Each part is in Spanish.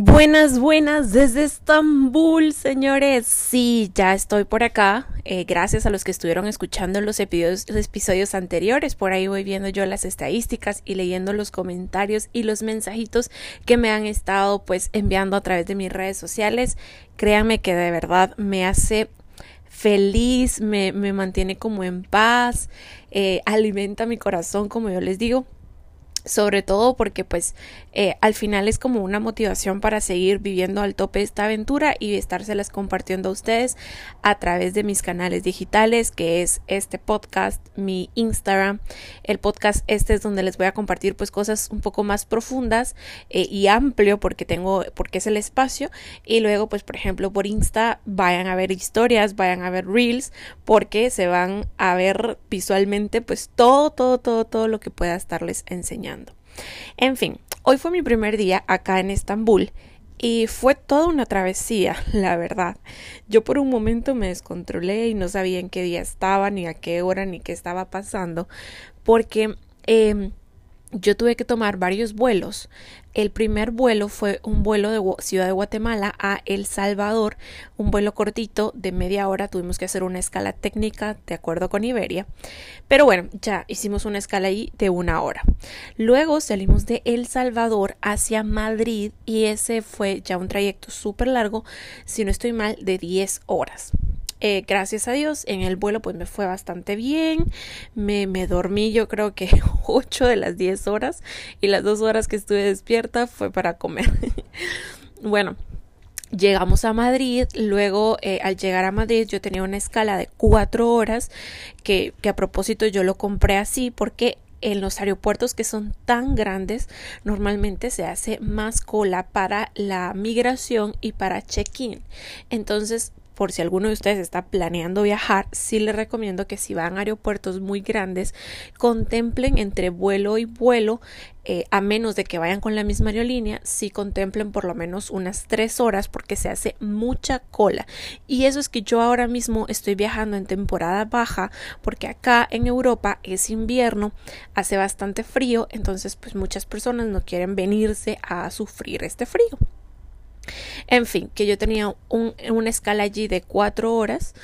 Buenas, buenas desde Estambul, señores. Sí, ya estoy por acá. Eh, gracias a los que estuvieron escuchando los episodios, anteriores. Por ahí voy viendo yo las estadísticas y leyendo los comentarios y los mensajitos que me han estado pues enviando a través de mis redes sociales. Créanme que de verdad me hace feliz, me, me mantiene como en paz, eh, alimenta mi corazón, como yo les digo sobre todo porque pues eh, al final es como una motivación para seguir viviendo al tope esta aventura y estárselas compartiendo a ustedes a través de mis canales digitales que es este podcast mi Instagram. El podcast este es donde les voy a compartir pues cosas un poco más profundas eh, y amplio porque tengo porque es el espacio. Y luego pues por ejemplo por Insta vayan a ver historias vayan a ver reels porque se van a ver visualmente pues todo todo todo todo lo que pueda estarles enseñando en fin, hoy fue mi primer día acá en Estambul y fue toda una travesía, la verdad. Yo por un momento me descontrolé y no sabía en qué día estaba, ni a qué hora, ni qué estaba pasando, porque em, yo tuve que tomar varios vuelos. El primer vuelo fue un vuelo de Ciudad de Guatemala a El Salvador, un vuelo cortito de media hora. Tuvimos que hacer una escala técnica de acuerdo con Iberia. Pero bueno, ya hicimos una escala ahí de una hora. Luego salimos de El Salvador hacia Madrid y ese fue ya un trayecto súper largo, si no estoy mal, de 10 horas. Eh, gracias a Dios, en el vuelo pues me fue bastante bien. Me, me dormí yo creo que 8 de las 10 horas y las 2 horas que estuve despierta fue para comer. bueno, Llegamos a Madrid, luego eh, al llegar a Madrid yo tenía una escala de 4 horas que, que a propósito yo lo compré así porque en los aeropuertos que son tan grandes normalmente se hace más cola para la migración y para check-in entonces por si alguno de ustedes está planeando viajar, sí les recomiendo que si van a aeropuertos muy grandes, contemplen entre vuelo y vuelo, eh, a menos de que vayan con la misma aerolínea, sí contemplen por lo menos unas tres horas porque se hace mucha cola. Y eso es que yo ahora mismo estoy viajando en temporada baja porque acá en Europa es invierno, hace bastante frío, entonces pues muchas personas no quieren venirse a sufrir este frío. En fin, que yo tenía un, una escala allí de cuatro horas.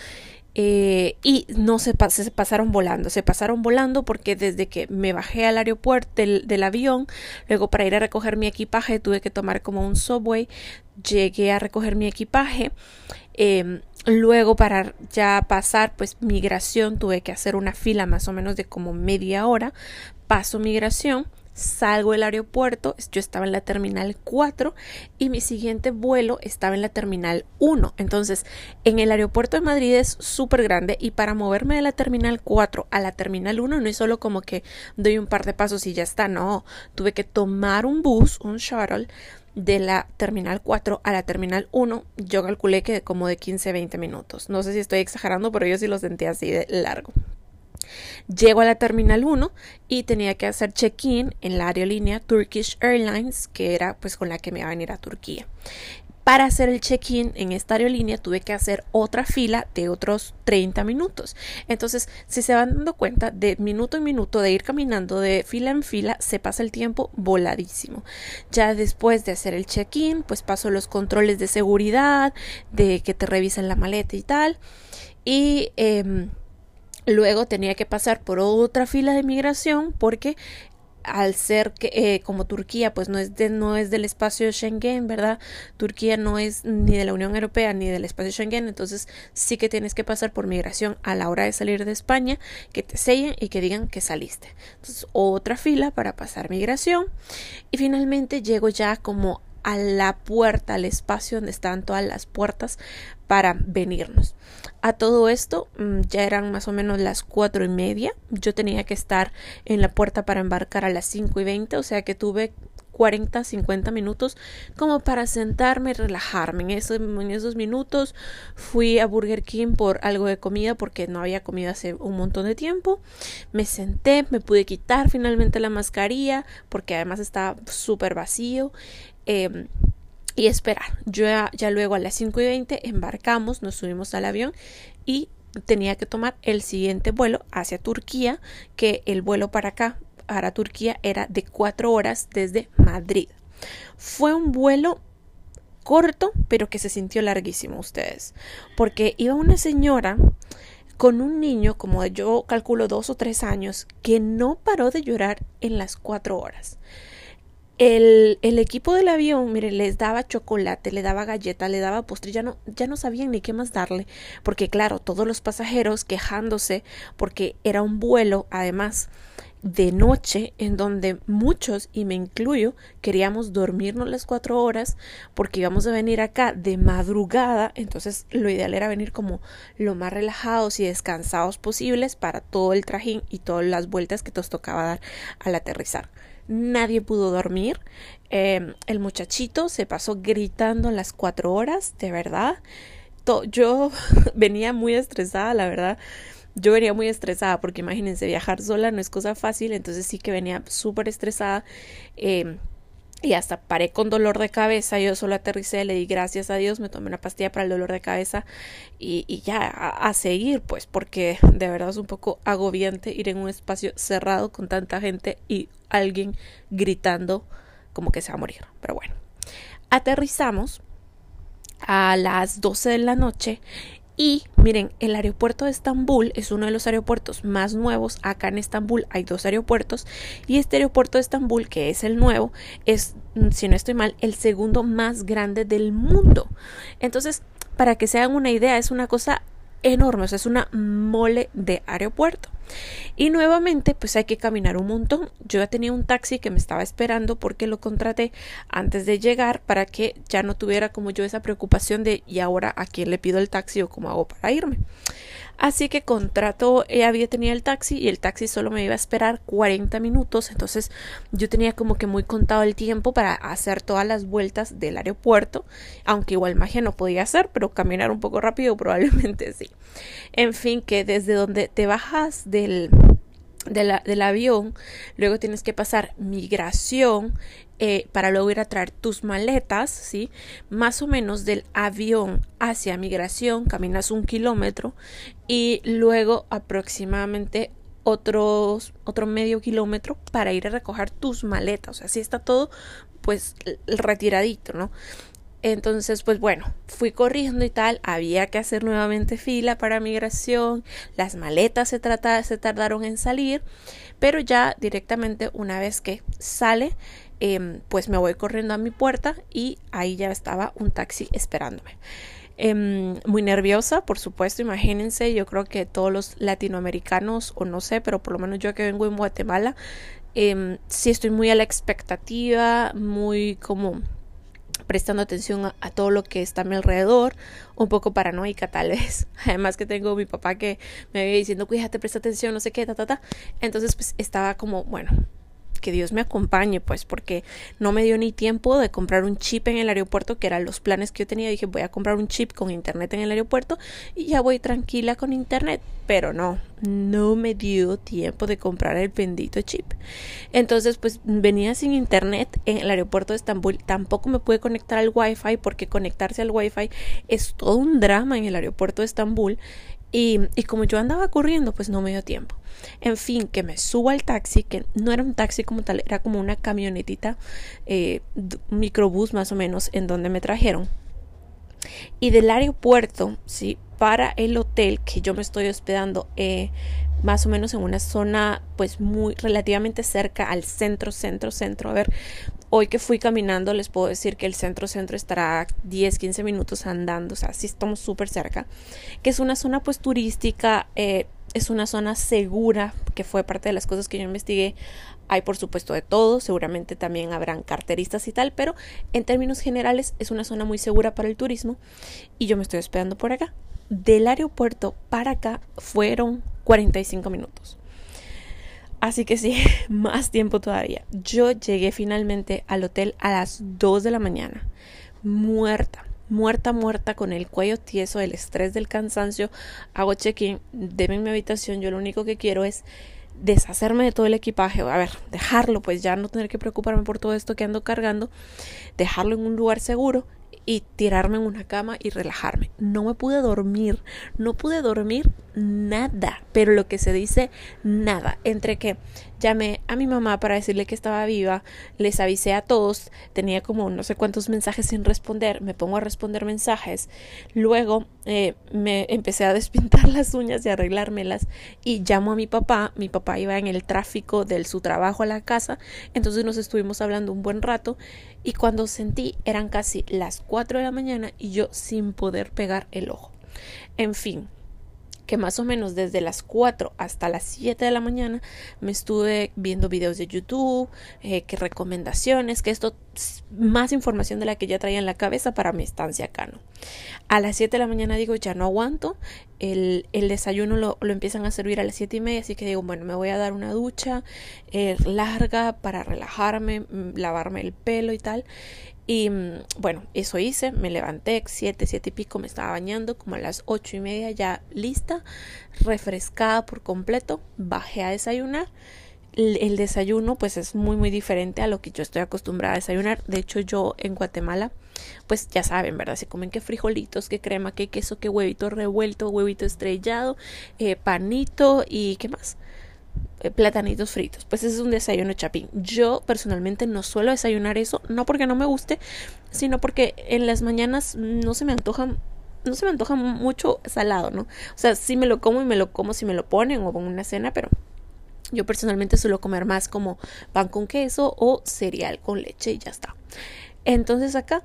Eh, y no se, se, pasaron volando, se pasaron volando porque desde que me bajé al aeropuerto del, avión, luego para ir a recoger mi equipaje tuve que tomar como un subway, llegué a recoger mi equipaje, em, luego para ya pasar pues migración tuve que hacer una fila más o menos de como media hora, paso migración, salgo del aeropuerto, yo estaba en la terminal 4 y mi siguiente vuelo estaba en la terminal 1. Entonces, en el aeropuerto de Madrid es súper grande y para moverme de la terminal 4 a la terminal 1 no es solo como que doy un par de pasos y ya está, no, tuve que tomar un bus, un shuttle de la terminal 4 a la terminal 1, yo calculé que como de 15-20 minutos. No sé si estoy exagerando, pero yo sí lo sentí así de largo. Llego a la Terminal 1 y tenía que hacer check-in en la aerolínea Turkish Airlines, que era pues con la que me iba a venir a Turquía. Para hacer el check-in en esta aerolínea tuve que hacer otra fila de otros 30 minutos. Entonces, si se van dando cuenta, de minuto en minuto de ir caminando de fila en fila, se pasa el tiempo voladísimo. Ya después de hacer el check-in, pues paso los controles de seguridad, de que te revisen la maleta y tal. Y eh, Luego tenía que pasar por otra fila de migración porque al ser que eh, como Turquía pues no es de, no es del espacio Schengen, ¿verdad? Turquía no es ni de la Unión Europea ni del espacio Schengen, entonces sí que tienes que pasar por migración a la hora de salir de España, que te sellen y que digan que saliste. Entonces, otra fila para pasar migración y finalmente llego ya como a la puerta, al espacio donde estaban todas las puertas para venirnos. A todo esto mm, ya eran más o menos las cuatro y media. Yo tenía que estar en la puerta para embarcar a las cinco y veinte, o sea que tuve 40, 50 minutos como para sentarme y relajarme. En, esos minutos fui a Burger King por algo de comida porque no había comido hace un montón de tiempo. Me senté, me pude quitar finalmente la mascarilla porque además estaba súper vacío. Em, y esperar. Yo ya, luego a las 5 y 20 embarcamos, nos subimos al avión y tenía que tomar el siguiente vuelo hacia Turquía, que el vuelo para acá, para Turquía, era de 4 horas desde Madrid. Fue un vuelo corto, pero que se sintió larguísimo ustedes, porque iba una señora con un niño como yo calculo dos o tres años que no paró de llorar en las cuatro horas. El, el, equipo del avión, mire, les daba chocolate, le daba galleta, le daba postre, ya no, ya no sabían ni qué más darle, porque claro, todos los pasajeros quejándose porque era un vuelo, además, de noche en donde muchos, y me incluyo, queríamos dormirnos las cuatro horas porque íbamos a venir acá de madrugada, entonces lo ideal era venir como lo más relajados y descansados posibles para todo el trajín y todas las vueltas que nos tocaba dar al aterrizar nadie pudo dormir. Em, el muchachito se pasó gritando las cuatro horas, de verdad. yo venía muy estresada, la verdad. Yo venía muy estresada porque imagínense, viajar sola no es cosa fácil, entonces sí que venía súper estresada. Eh, y hasta paré con dolor de cabeza, yo solo aterricé, le di gracias a Dios, me tomé una pastilla para el dolor de cabeza y, y ya a, seguir, pues, porque de verdad es un poco agobiante ir en un espacio cerrado con tanta gente y alguien gritando como que se va a morir. Pero bueno, aterrizamos a las 12 de la noche y miren, el aeropuerto de Estambul es uno de los aeropuertos más nuevos. Acá en Estambul hay dos aeropuertos y este aeropuerto de Estambul, que es el nuevo, es, mm, si no estoy mal, el segundo más grande del mundo. Entonces, para que se hagan una idea, es una cosa enorme, o sea, es una mole de aeropuerto. Y nuevamente, pues hay que caminar un montón. Yo ya tenía un taxi que me estaba esperando porque lo contraté antes de llegar para que ya no tuviera como yo esa preocupación de y ahora a quién le pido el taxi o cómo hago para irme. Así que contrato, ella había tenido el taxi y el taxi solo me iba a esperar 40 minutos, entonces yo tenía como que muy contado el tiempo para hacer todas las vueltas del aeropuerto, aunque igual magia no podía hacer, pero caminar un poco rápido probablemente sí. En fin, que desde donde te bajas del del avión, luego tienes que pasar migración eh, para luego ir a traer tus maletas, ¿sí? Más o menos del avión hacia migración, caminas un kilómetro y luego aproximadamente otros, otro medio kilómetro para ir a recoger tus maletas, o sea, así está todo pues retiradito, ¿no? Entonces, pues bueno, fui corriendo y tal, había que hacer nuevamente fila para migración, las maletas se, se tardaron en salir, pero ya directamente una vez que sale, em, pues me voy corriendo a mi puerta y ahí ya estaba un taxi esperándome. Em, muy nerviosa, por supuesto, imagínense, yo creo que todos los latinoamericanos, o no sé, pero por lo menos yo que vengo en Guatemala, eh, sí estoy muy a la expectativa, muy como prestando atención a, todo lo que está a mi alrededor, un poco paranoica tal vez. Además que tengo mi papá que me había diciendo, cuídate, presta atención, no sé qué, ta, ta, ta. Entonces pues estaba como, bueno, que Dios me acompañe, pues, porque no me dio ni tiempo de comprar un chip en el aeropuerto, que eran los planes que yo tenía. Dije, voy a comprar un chip con internet en el aeropuerto y ya voy tranquila con internet. Pero no, no me dio tiempo de comprar el bendito chip. Entonces, pues venía sin internet en el aeropuerto de Estambul. Tampoco me pude conectar al wifi porque conectarse al wifi es todo un drama en el aeropuerto de Estambul. Y, como yo andaba corriendo, pues no me dio tiempo. En fin, que me subo al taxi, que no era un taxi como tal, era como una camionetita, eh, microbús más o menos, en donde me trajeron. Y del aeropuerto, sí, para el hotel que yo me estoy hospedando, eh, más o menos en una zona pues muy relativamente cerca al centro, centro, centro. A ver, hoy que fui caminando les puedo decir que el centro, centro estará 10, 15 minutos andando, o sea, sí estamos súper cerca, que es una zona pues turística, eh, es una zona segura, que fue parte de las cosas que yo investigué. Hay por supuesto de todo, seguramente también habrán carteristas y tal, pero en términos generales es una zona muy segura para el turismo y yo me estoy hospedando por acá. Del aeropuerto para acá fueron 45 minutos. Así que sí, más tiempo todavía. Yo llegué finalmente al hotel a las 2 de la mañana, muerta muerta, muerta, con el cuello tieso, el estrés del cansancio, hago check-in, mi habitación, yo lo único que quiero es deshacerme de todo el equipaje, a ver, dejarlo, pues ya no tener que preocuparme por todo esto que ando cargando, dejarlo en un lugar seguro y tirarme en una cama y relajarme. No me pude dormir, no pude dormir nada, pero lo que se dice nada, entre que llamé a mi mamá para decirle que estaba viva, les avisé a todos, tenía como no sé cuántos mensajes sin responder, me pongo a responder mensajes, luego eh, me empecé a despintar las uñas y arreglármelas y llamo a mi papá, mi papá iba en el tráfico de su trabajo a la casa, entonces nos estuvimos hablando un buen rato y cuando sentí eran casi las 4 de la mañana y yo sin poder pegar el ojo. En fin, que más o menos desde las 4 hasta las 7 de la mañana me estuve viendo videos de YouTube, eh, que recomendaciones, que esto más información de la que ya traía en la cabeza para mi estancia acá, ¿no? A las 7 de la mañana digo, ya no aguanto, el, el desayuno lo, lo, empiezan a servir a las 7 y media, así que digo, bueno, me voy a dar una ducha eh, larga para relajarme, mm, lavarme el pelo y tal. Y mm, bueno, eso hice, me levanté, siete, siete y pico, me estaba bañando, como a las ocho y media ya lista, refrescada por completo, bajé a desayunar. El, desayuno pues es muy muy diferente a lo que yo estoy acostumbrada a desayunar. De hecho yo en Guatemala pues ya saben, ¿verdad? Se comen que frijolitos, que crema, que queso, que huevito revuelto, huevito estrellado, eh, panito y ¿qué más? Eh, platanitos fritos. Pues ese es un desayuno chapín. Yo personalmente no suelo desayunar eso, no porque no me guste, sino porque en las mañanas no se me antoja no se me antoja mucho salado, ¿no? O sea, sí me lo como y me lo como si me lo ponen o con una cena, pero yo personalmente suelo comer más como pan con queso o cereal con leche y ya está. Entonces acá,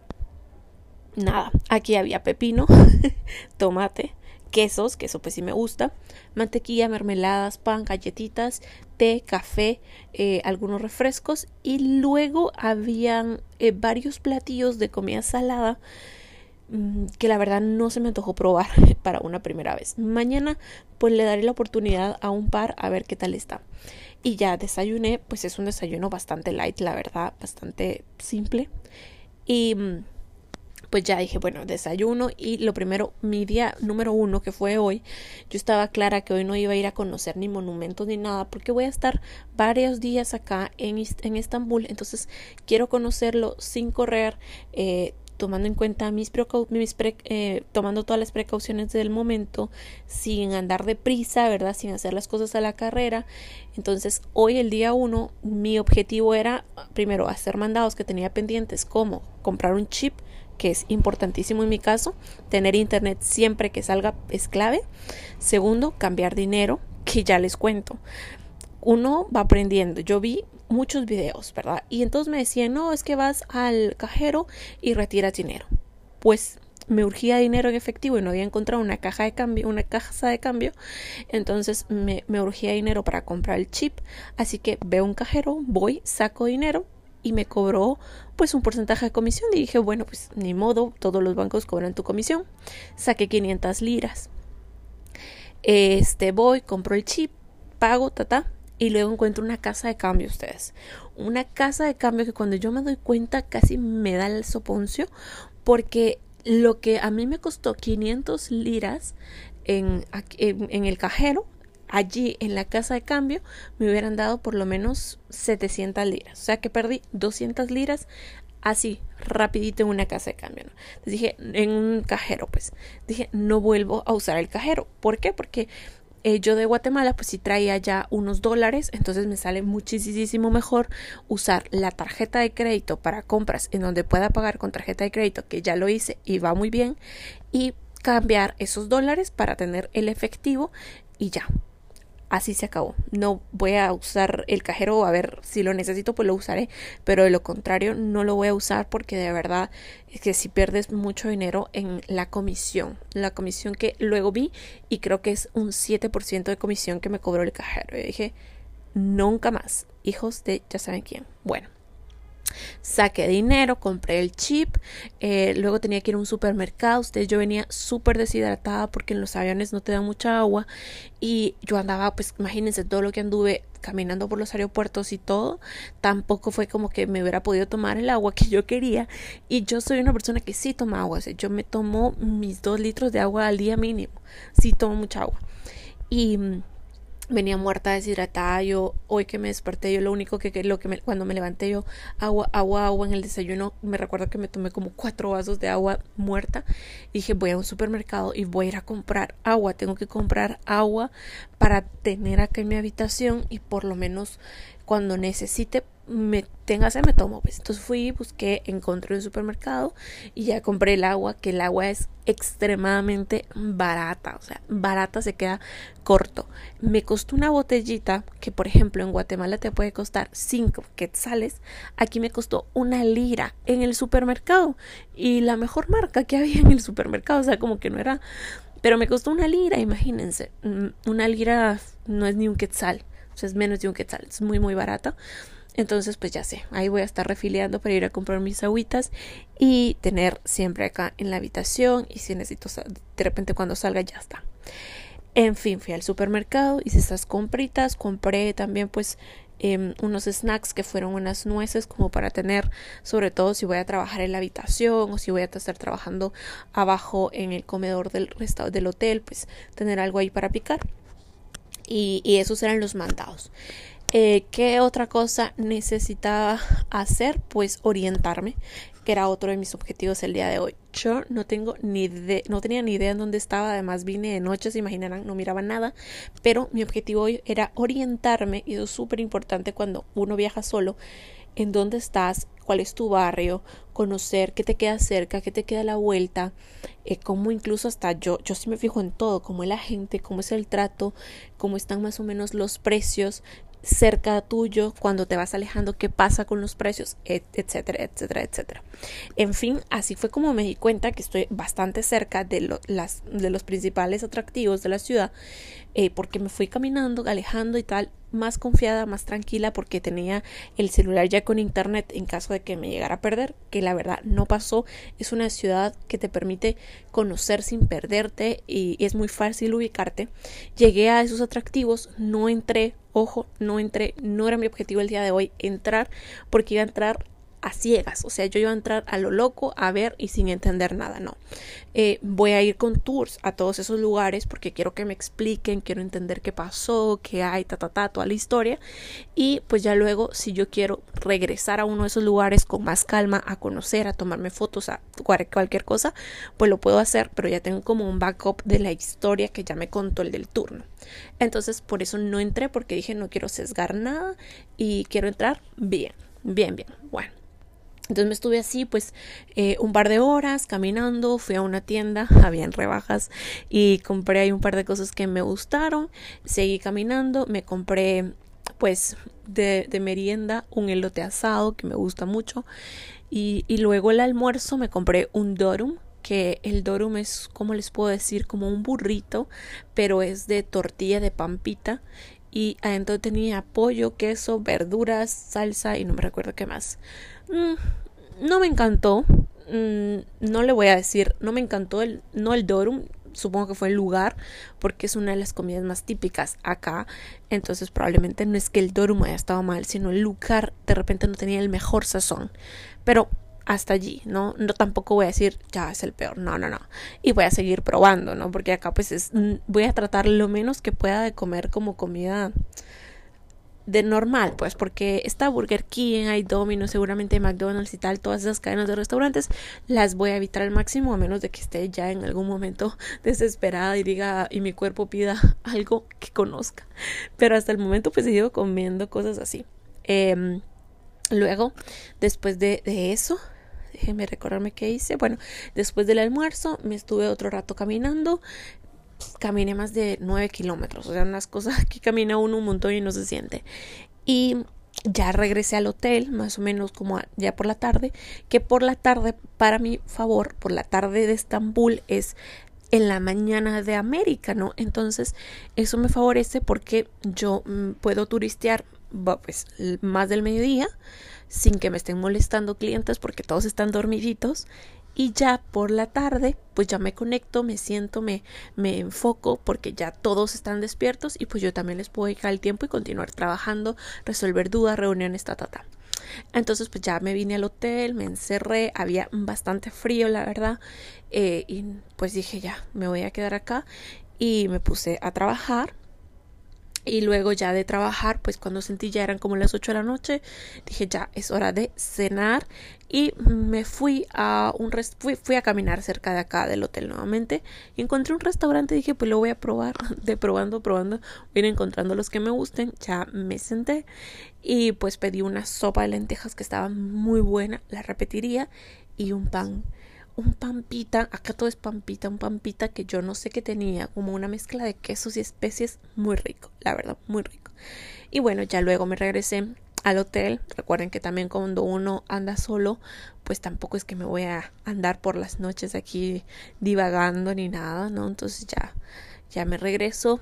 nada, aquí había pepino, tomate, quesos, que eso pues sí me gusta, mantequilla, mermeladas, pan, galletitas, té, café, eh, algunos refrescos y luego habían eh, varios platillos de comida salada mm, que la verdad no se me antojó probar para una primera vez. Mañana pues le daré la oportunidad a un par a ver qué tal está. Y ya desayuné, pues es un desayuno bastante light, la verdad, bastante simple. Y mm, pues ya dije, bueno, desayuno y lo primero, mi día número uno que fue hoy, yo estaba clara que hoy no iba a ir a conocer ni monumentos ni nada porque voy a estar varios días acá en, en Estambul, entonces quiero conocerlo sin correr, eh, tomando en cuenta mis, mis eh, tomando todas las precauciones del momento, sin andar deprisa, ¿verdad? Sin hacer las cosas a la carrera. Entonces, hoy, el día uno, mi objetivo era, primero, hacer mandados que tenía pendientes, como comprar un chip que es importantísimo en mi caso. Tener internet siempre que salga es clave. Segundo, cambiar dinero, que ya les cuento. Uno va aprendiendo. Yo vi muchos videos, ¿verdad? Y entonces me decían, no, es que vas al cajero y retiras dinero. Pues me urgía dinero en efectivo y no había encontrado una caja de cambio, una caja de cambio, entonces me, me urgía dinero para comprar el chip, así que veo un cajero, voy, saco dinero y me cobró pues un porcentaje de comisión y dije, bueno, pues ni modo, todos los bancos cobran tu comisión. Saqué 500 liras. Este voy, compro el chip, pago, ta, y luego encuentro una casa de cambio ustedes. Una casa de cambio que cuando yo me doy cuenta casi me da el soponcio porque lo que a mí me costó 500 liras en, en el cajero allí en la casa de cambio me hubieran dado por lo menos 700 liras. O sea que perdí 200 liras así, rapidito en una casa de cambio. ¿no? dije, en un cajero, pues. Dije, no vuelvo a usar el cajero. ¿Por qué? Porque eh, yo de Guatemala, pues si traía ya unos dólares, entonces me sale muchísimo mejor usar la tarjeta de crédito para compras en donde pueda pagar con tarjeta de crédito, que ya lo hice y va muy bien, y cambiar esos dólares para tener el efectivo y ya así se acabó. No voy a usar el cajero, a ver si lo necesito, pues lo usaré, pero de lo contrario no lo voy a usar porque de verdad es que si pierdes mucho dinero en la comisión, la comisión que luego vi y creo que es un 7% de comisión que me cobró el cajero. Y dije, nunca más, hijos de ya saben quién. Bueno. Saqué dinero, compré el chip, eh, luego tenía que ir a un supermercado, ustedes yo venía súper deshidratada porque en los aviones no te dan mucha agua y yo andaba, pues imagínense todo lo que anduve caminando por los aeropuertos y todo, tampoco fue como que me hubiera podido tomar el agua que yo quería. Y yo soy una persona que sí toma agua, yo me tomo mis dos litros de agua al día mínimo, sí tomo mucha agua. Y venía muerta deshidratada yo hoy que me desperté yo lo único que, lo que me, cuando me levanté yo agua agua agua en el desayuno me recuerdo que me tomé como cuatro vasos de agua muerta y dije voy a un supermercado y voy a ir a comprar agua tengo que comprar agua para tener acá en mi habitación y por lo menos cuando necesite me tenga me tomo pues. Entonces fui busqué encontré un supermercado y ya compré el agua que el agua es extremadamente barata o sea barata se queda corto. Me costó una botellita que por ejemplo en Guatemala te puede costar 5 quetzales aquí me costó una lira en el supermercado. Y la mejor marca que había en el supermercado o sea como que no era pero me costó una lira imagínense mm, una lira no es ni un quetzal es menos de un quetzal es muy muy barata entonces, pues ya sé, ahí voy a estar refiliando para ir a comprar mis agüitas y tener siempre acá en la habitación y si necesito, de repente cuando salga ya está. En fin, fui al supermercado, hice esas compritas, compré también pues em, unos snacks que fueron unas nueces como para tener, sobre todo si voy a trabajar en la habitación o si voy a estar trabajando abajo en el comedor del, del hotel, pues tener algo ahí para picar. Y, esos eran los mandados. Eh, ¿Qué otra cosa necesitaba hacer? Pues orientarme, que era otro de mis objetivos el día de hoy. Yo no tengo ni no tenía ni idea en dónde estaba, además vine de noche, se imaginarán, no miraba nada, pero mi objetivo hoy era orientarme y es súper importante cuando uno viaja solo, en dónde estás, cuál es tu barrio, conocer qué te queda cerca, qué te queda a la vuelta, eh, cómo incluso hasta yo, yo sí me fijo en todo, cómo es la gente, cómo es el trato, cómo están más o menos los precios, cerca tuyo, cuando te vas alejando, qué pasa con los precios, etcétera, etcétera, etcétera. En fin, así fue como me di cuenta que estoy bastante cerca de, las, de los principales atractivos de la ciudad, eh, porque me fui caminando, alejando y tal, más confiada, más tranquila porque tenía el celular ya con internet en caso de que me llegara a perder, que la verdad no pasó. Es una ciudad que te permite conocer sin perderte y, es muy fácil ubicarte. Llegué a esos atractivos, no entré, ojo, no entré, no era mi objetivo el día de hoy entrar porque iba a entrar a ciegas, o sea, yo iba a entrar a lo loco a ver y sin entender nada, no. Eh, voy a ir con tours a todos esos lugares porque quiero que me expliquen, quiero entender qué pasó, qué hay, ta, ta, ta, toda la historia. Y pues ya luego, si yo quiero regresar a uno de esos lugares con más calma, a conocer, a tomarme fotos, a cualquier cosa, pues lo puedo hacer, pero ya tengo como un backup de la historia que ya me contó el del turno. Entonces, por eso no entré porque dije no quiero sesgar nada y quiero entrar bien, bien, bien. Bueno. Entonces me estuve así pues eh, un par de horas caminando, fui a una tienda, habían rebajas y compré ahí un par de cosas que me gustaron, seguí caminando, me compré pues de, merienda un elote asado que me gusta mucho y, y luego el almuerzo me compré un dorum que el dorum es como les puedo decir como un burrito pero es de tortilla de pampita y adentro tenía pollo, queso, verduras, salsa y no me recuerdo qué más. Mm, no me encantó. Mm, no le voy a decir, no me encantó el, no el Dorum, supongo que fue el lugar, porque es una de las comidas más típicas acá. Entonces probablemente no es que el Dorum haya estado mal, sino el lugar de repente no tenía el mejor sazón. Pero hasta allí, ¿no? No tampoco voy a decir, ya es el peor, no, no, no. Y voy a seguir probando, ¿no? Porque acá pues es, voy a tratar lo menos que pueda de comer como comida de normal, pues porque está Burger King, hay Domino's, seguramente McDonald's y tal, todas esas cadenas de restaurantes, las voy a evitar al máximo a menos de que esté ya en algún momento desesperada y diga y mi cuerpo pida algo que conozca. Pero hasta el momento pues ido comiendo cosas así. Em, luego, después de, de eso, déjenme recordarme qué hice. Bueno, después del almuerzo me estuve otro rato caminando. Caminé más de 9 kilómetros, o sea, unas cosas que camina uno un montón y no se siente. Y ya regresé al hotel, más o menos como ya por la tarde, que por la tarde, para mi favor, por la tarde de Estambul es en la mañana de América, ¿no? Entonces, eso me favorece porque yo mm, puedo turistear pues más del mediodía sin que me estén molestando clientes porque todos están dormiditos y ya por la tarde pues ya me conecto, me siento, me, me enfoco porque ya todos están despiertos y pues yo también les puedo dejar el tiempo y continuar trabajando, resolver dudas, reuniones, ta, ta, ta. Entonces pues ya me vine al hotel, me encerré, había bastante frío la verdad eh, y pues dije ya me voy a quedar acá y me puse a trabajar Y luego ya de trabajar, pues cuando sentí ya eran como las 8 de la noche, dije ya es hora de cenar y me fui a un fui, fui a caminar cerca de acá del hotel nuevamente y encontré un restaurante y dije pues lo voy a probar, de probando, probando, voy a ir encontrando los que me gusten, ya me senté y pues pedí una sopa de lentejas que estaba muy buena, la repetiría y un pan un pampita, acá todo es pampita, un pampita que yo no sé qué tenía, como una mezcla de quesos y especies, muy rico, la verdad, muy rico. Y bueno, ya luego me regresé al hotel. Recuerden que también cuando uno anda solo, pues tampoco es que me voy a andar por las noches aquí divagando ni nada, ¿no? Entonces ya, ya me regreso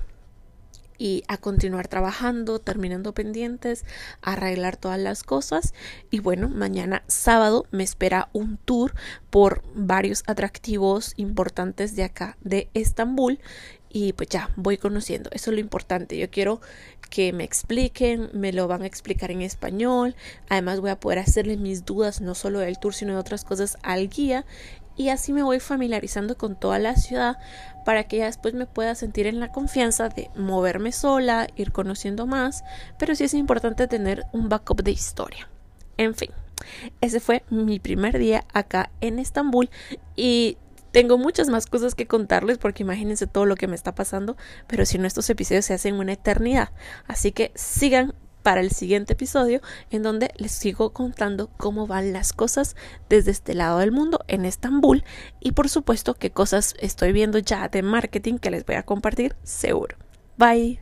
y a continuar trabajando, terminando pendientes, arreglar todas las cosas. Y bueno, mañana sábado me espera un tour por varios atractivos importantes de acá de Estambul y pues ya voy conociendo. Eso es lo importante. Yo quiero que me expliquen, me lo van a explicar en español. Además voy a poder hacerle mis dudas, no solo del tour, sino de otras cosas al guía. Y así me voy familiarizando con toda la ciudad para que ya después me pueda sentir en la confianza de moverme sola, ir conociendo más. Pero sí es importante tener un backup de historia. En fin, ese fue mi primer día acá en Estambul y tengo muchas más cosas que contarles porque imagínense todo lo que me está pasando, pero si no estos episodios se hacen una eternidad. Así que sigan para el siguiente episodio en donde les sigo contando cómo van las cosas desde este lado del mundo en Estambul y por supuesto qué cosas estoy viendo ya de marketing que les voy a compartir seguro. Bye.